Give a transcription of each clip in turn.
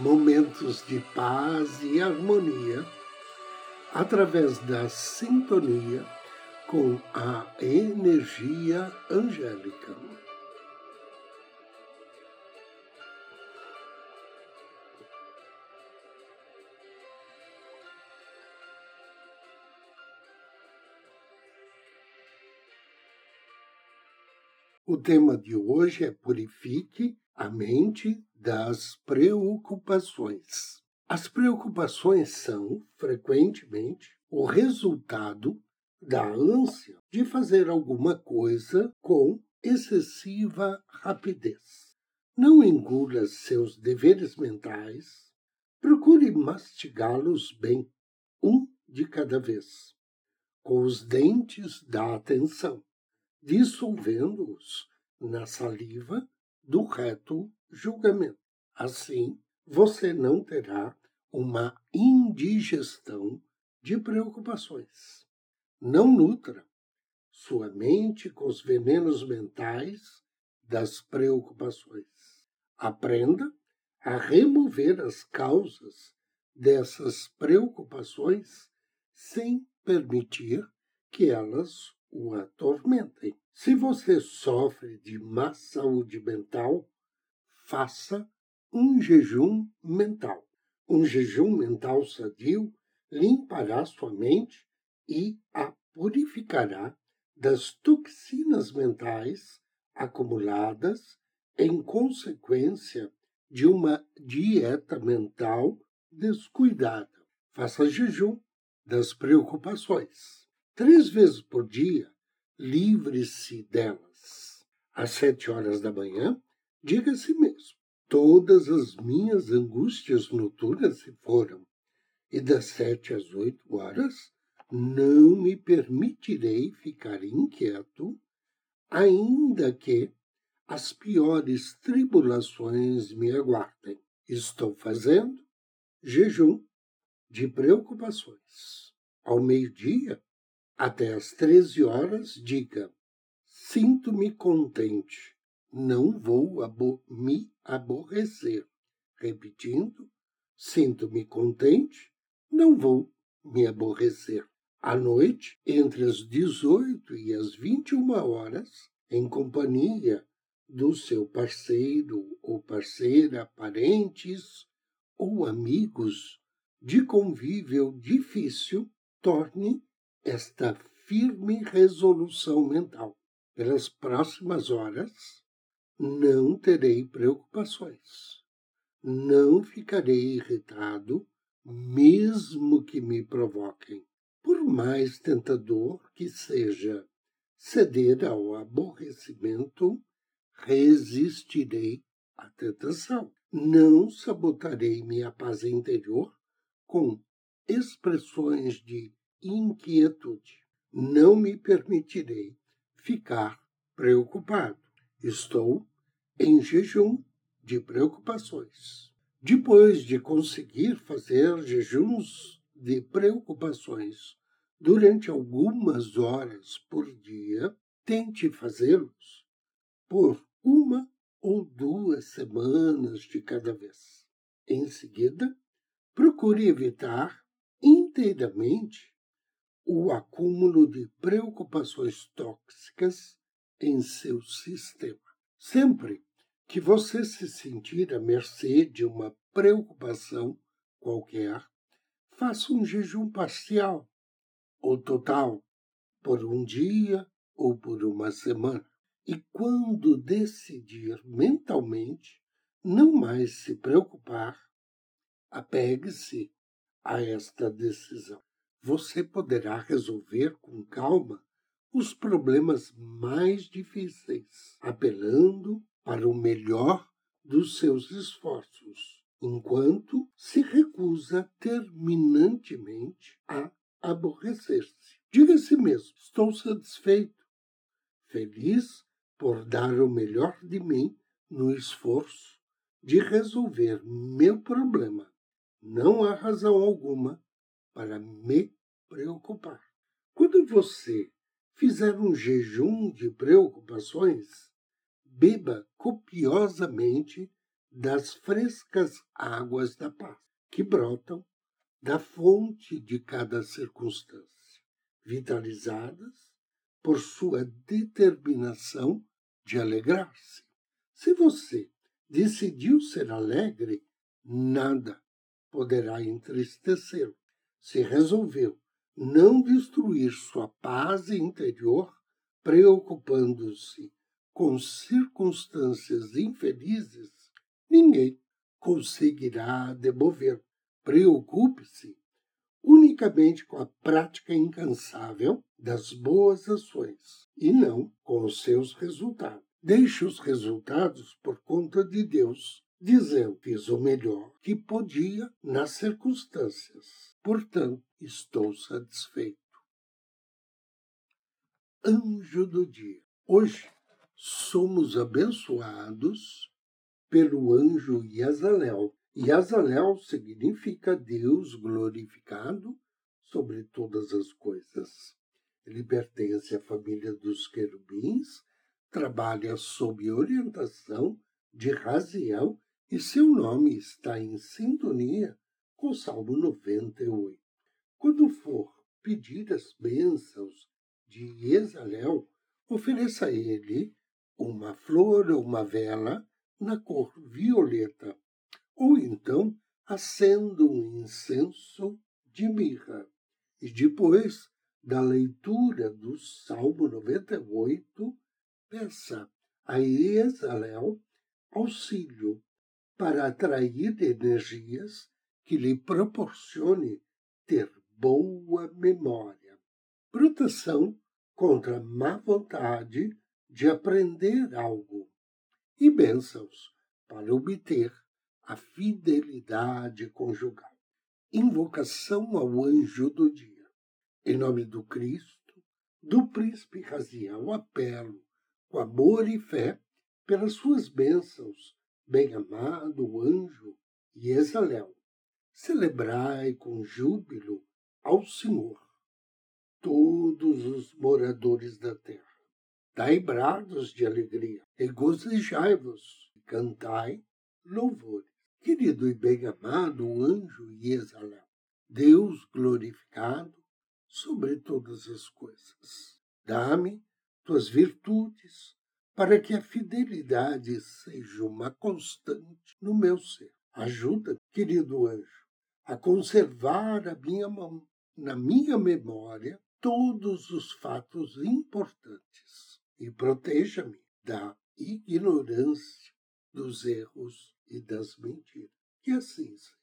momentos de paz e harmonia através da sintonia com a energia angélica. O tema de hoje é Purifique a mente das preocupações. As preocupações são, frequentemente, o resultado da ânsia de fazer alguma coisa com excessiva rapidez. Não engula seus deveres mentais, procure mastigá-los bem, um de cada vez, com os dentes da atenção, dissolvendo-os na saliva do reto julgamento. Assim, você não terá uma indigestão de preocupações. Não nutra sua mente com os venenos mentais das preocupações. Aprenda a remover as causas dessas preocupações sem permitir que elas o atormentem. Se você sofre de má saúde mental, faça um jejum mental. Um jejum mental sadio limpará sua mente e a purificará das toxinas mentais acumuladas em consequência de uma dieta mental descuidada. Faça jejum das preocupações. Três vezes por dia, livre-se delas. Às sete horas da manhã, diga a si mesmo: todas as minhas angústias noturnas se foram, e das sete às oito horas não me permitirei ficar inquieto, ainda que as piores tribulações me aguardem. Estou fazendo jejum de preocupações. Ao meio-dia, até às 13 horas, diga: Sinto-me contente, não vou abo me aborrecer. Repetindo: Sinto-me contente, não vou me aborrecer. À noite, entre as 18 e as 21 horas, em companhia do seu parceiro ou parceira, parentes ou amigos de convívio difícil, torne esta firme resolução mental. Pelas próximas horas, não terei preocupações. Não ficarei irritado, mesmo que me provoquem. Por mais tentador que seja ceder ao aborrecimento, resistirei à tentação. Não sabotarei minha paz interior com expressões de inquietude. Não me permitirei ficar preocupado. Estou em jejum de preocupações. Depois de conseguir fazer jejuns de preocupações durante algumas horas por dia, tente fazê-los por uma ou duas semanas de cada vez. Em seguida, procure evitar inteiramente o acúmulo de preocupações tóxicas em seu sistema. Sempre que você se sentir à mercê de uma preocupação qualquer, faça um jejum parcial ou total por um dia ou por uma semana. E quando decidir mentalmente não mais se preocupar, apegue-se a esta decisão você poderá resolver com calma os problemas mais difíceis, apelando para o melhor dos seus esforços. enquanto se recusa terminantemente a aborrecer-se. Diga a si mesmo: estou satisfeito, feliz por dar o melhor de mim no esforço de resolver meu problema. Não há razão alguma para me preocupar. Quando você fizer um jejum de preocupações, beba copiosamente das frescas águas da paz que brotam da fonte de cada circunstância, vitalizadas por sua determinação de alegrar-se. Se você decidiu ser alegre, nada poderá entristecê-lo. Se resolveu não destruir sua paz interior, preocupando-se com circunstâncias infelizes, ninguém conseguirá demover. Preocupe-se unicamente com a prática incansável das boas ações e não com os seus resultados. Deixe os resultados por conta de Deus, dizendo: fiz o melhor que podia nas circunstâncias. Portanto, estou satisfeito. Anjo do dia. Hoje somos abençoados pelo anjo Yazalel. Yazalel significa Deus glorificado sobre todas as coisas. Ele pertence à família dos querubins trabalha sob orientação de Raziel e seu nome está em sintonia com o Salmo 98. Quando for pedir as bênçãos de Esalel, ofereça a ele uma flor ou uma vela na cor violeta, ou então acenda um incenso de mirra. E depois da leitura do Salmo 98, peça a Esalel auxílio para atrair energias que lhe proporcione ter boa memória, proteção contra a má vontade de aprender algo e bênçãos para obter a fidelidade conjugal. Invocação ao anjo do dia. Em nome do Cristo, do príncipe Raziel, apelo com amor e fé, pelas suas bênçãos, bem-amado anjo e Exalel. Celebrai com júbilo ao Senhor, todos os moradores da terra. Dai brados de alegria, regozijai-vos, cantai louvores. Querido e bem-amado anjo Exalel, Deus glorificado sobre todas as coisas. Dá-me tuas virtudes, para que a fidelidade seja uma constante no meu ser. Ajuda, querido anjo, a conservar a minha na minha memória todos os fatos importantes e proteja-me da ignorância, dos erros e das mentiras. Que assim seja.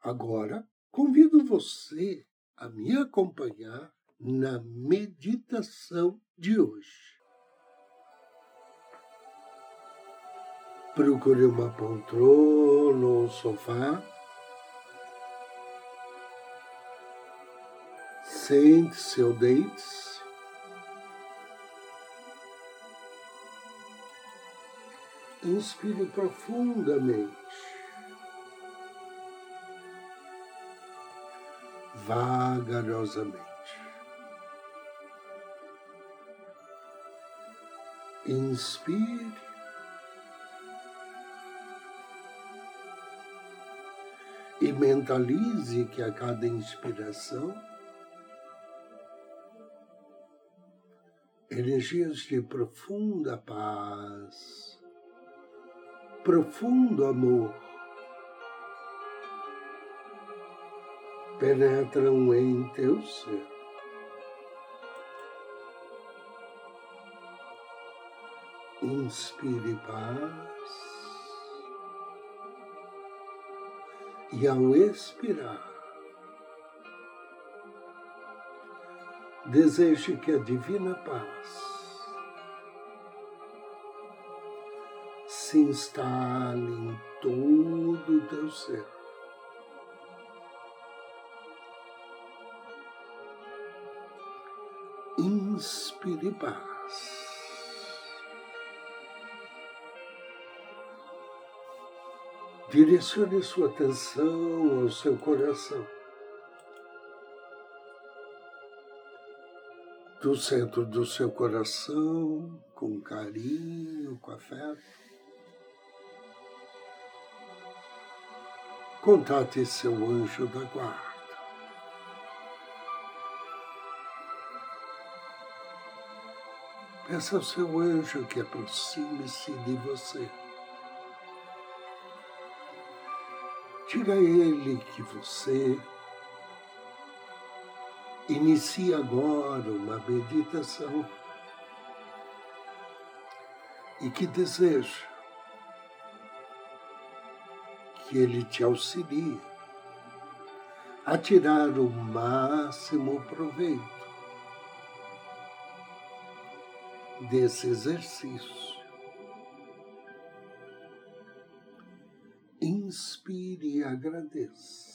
Agora, convido você a me acompanhar na meditação de hoje. Procure uma poltrona ou um sofá. Sente-se ou deite-se. Inspire profundamente. Vagarosamente. Inspire. E mentalize que a cada inspiração, energias de profunda paz, profundo amor, penetram em teu ser. Inspire paz. E ao expirar, deseje que a divina paz se instale em todo o teu ser. Inspire paz. Direcione sua atenção ao seu coração. Do centro do seu coração, com carinho, com afeto. Contate seu anjo da guarda. Peça ao seu anjo que aproxime-se de você. Diga a ele que você inicia agora uma meditação e que deseja que ele te auxilie a tirar o máximo proveito desse exercício. Inspire e agradeça.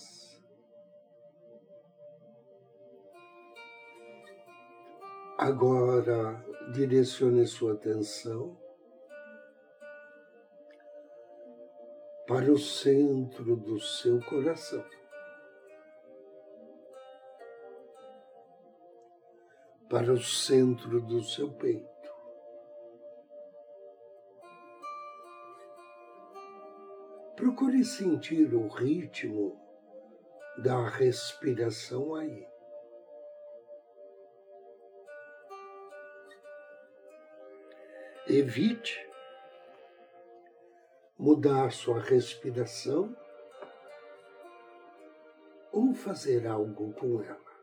Agora direcione sua atenção para o centro do seu coração. Para o centro do seu peito. Procure sentir o ritmo da respiração aí. Evite mudar sua respiração ou fazer algo com ela.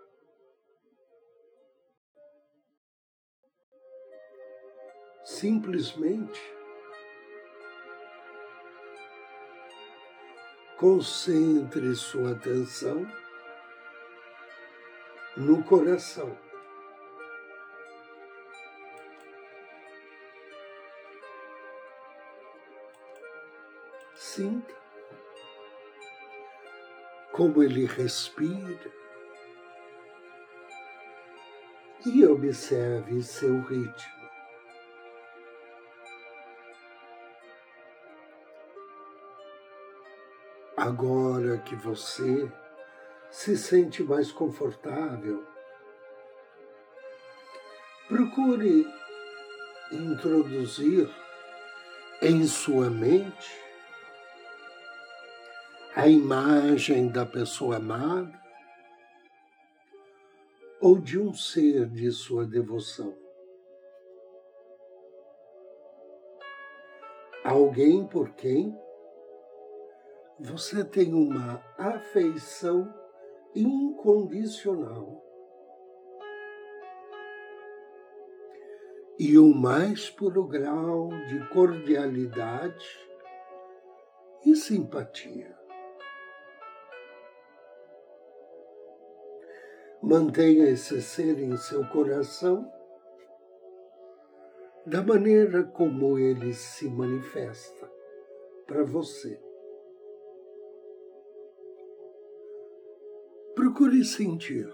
Simplesmente Concentre sua atenção no coração. Sinta como ele respira e observe seu ritmo. Agora que você se sente mais confortável, procure introduzir em sua mente a imagem da pessoa amada ou de um ser de sua devoção. Alguém por quem você tem uma afeição incondicional. E o mais puro grau de cordialidade e simpatia. Mantenha esse ser em seu coração da maneira como ele se manifesta para você. Procure sentir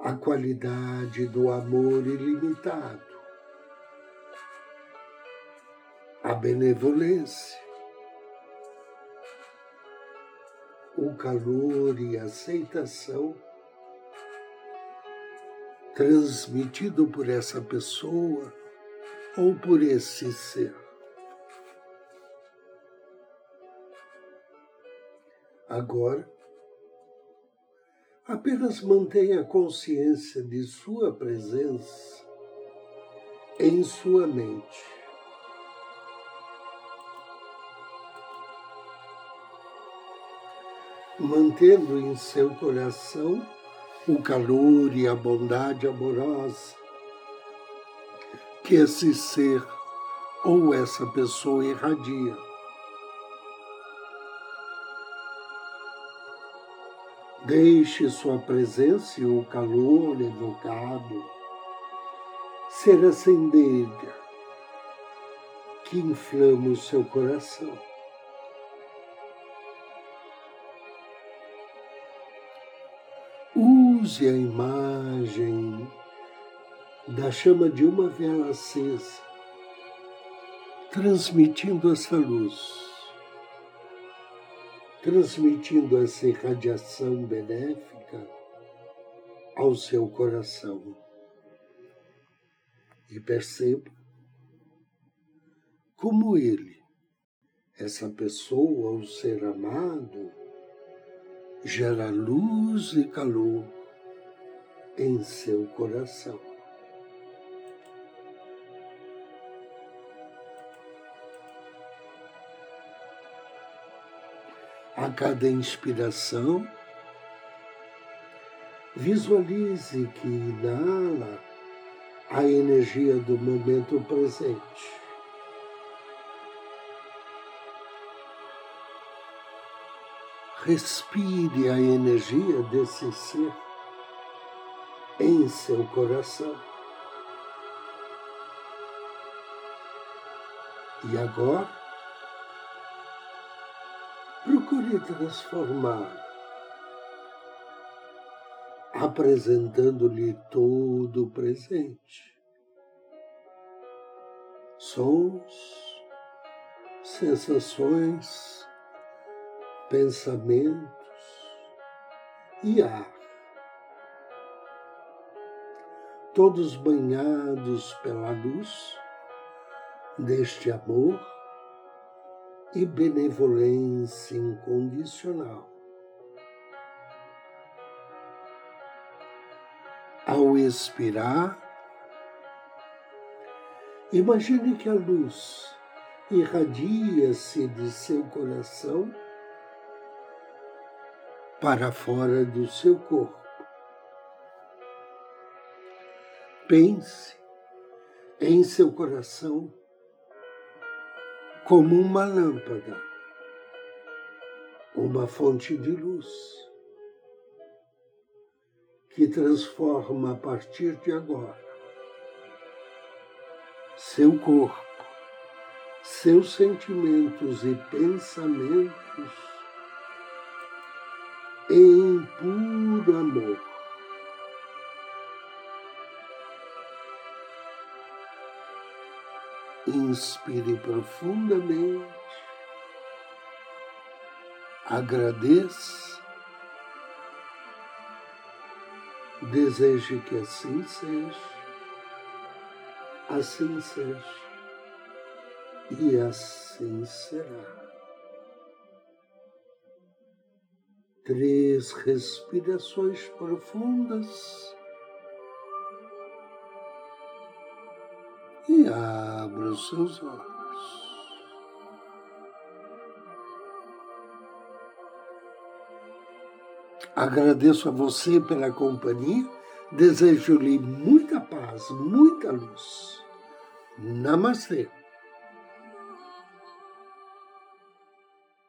a qualidade do amor ilimitado, a benevolência, o calor e aceitação transmitido por essa pessoa ou por esse ser. Agora, Apenas mantenha consciência de sua presença em sua mente. Mantendo em seu coração o calor e a bondade amorosa que esse ser ou essa pessoa irradia. Deixe sua presença e o calor evocado ser acendida que inflama o seu coração. Use a imagem da chama de uma vela acesa, transmitindo essa luz, transmitindo essa irradiação benéfica ao seu coração. E perceba como ele, essa pessoa, o ser amado, gera luz e calor em seu coração. A cada inspiração, visualize que inala a energia do momento presente. Respire a energia desse ser em seu coração. E agora, procure transformar, apresentando-lhe todo o presente. Sons, sensações, pensamentos e ar, todos banhados pela luz deste amor e benevolência incondicional. Ao expirar, imagine que a luz irradia-se de seu coração para fora do seu corpo. Pense em seu coração como uma lâmpada, uma fonte de luz que transforma a partir de agora seu corpo, seus sentimentos e pensamentos em puro amor. Inspire profundamente, agradeça, deseje que assim seja, assim seja. E assim será. três respirações profundas e abra os seus olhos. Agradeço a você pela companhia, desejo-lhe muita paz, muita luz. Namastê.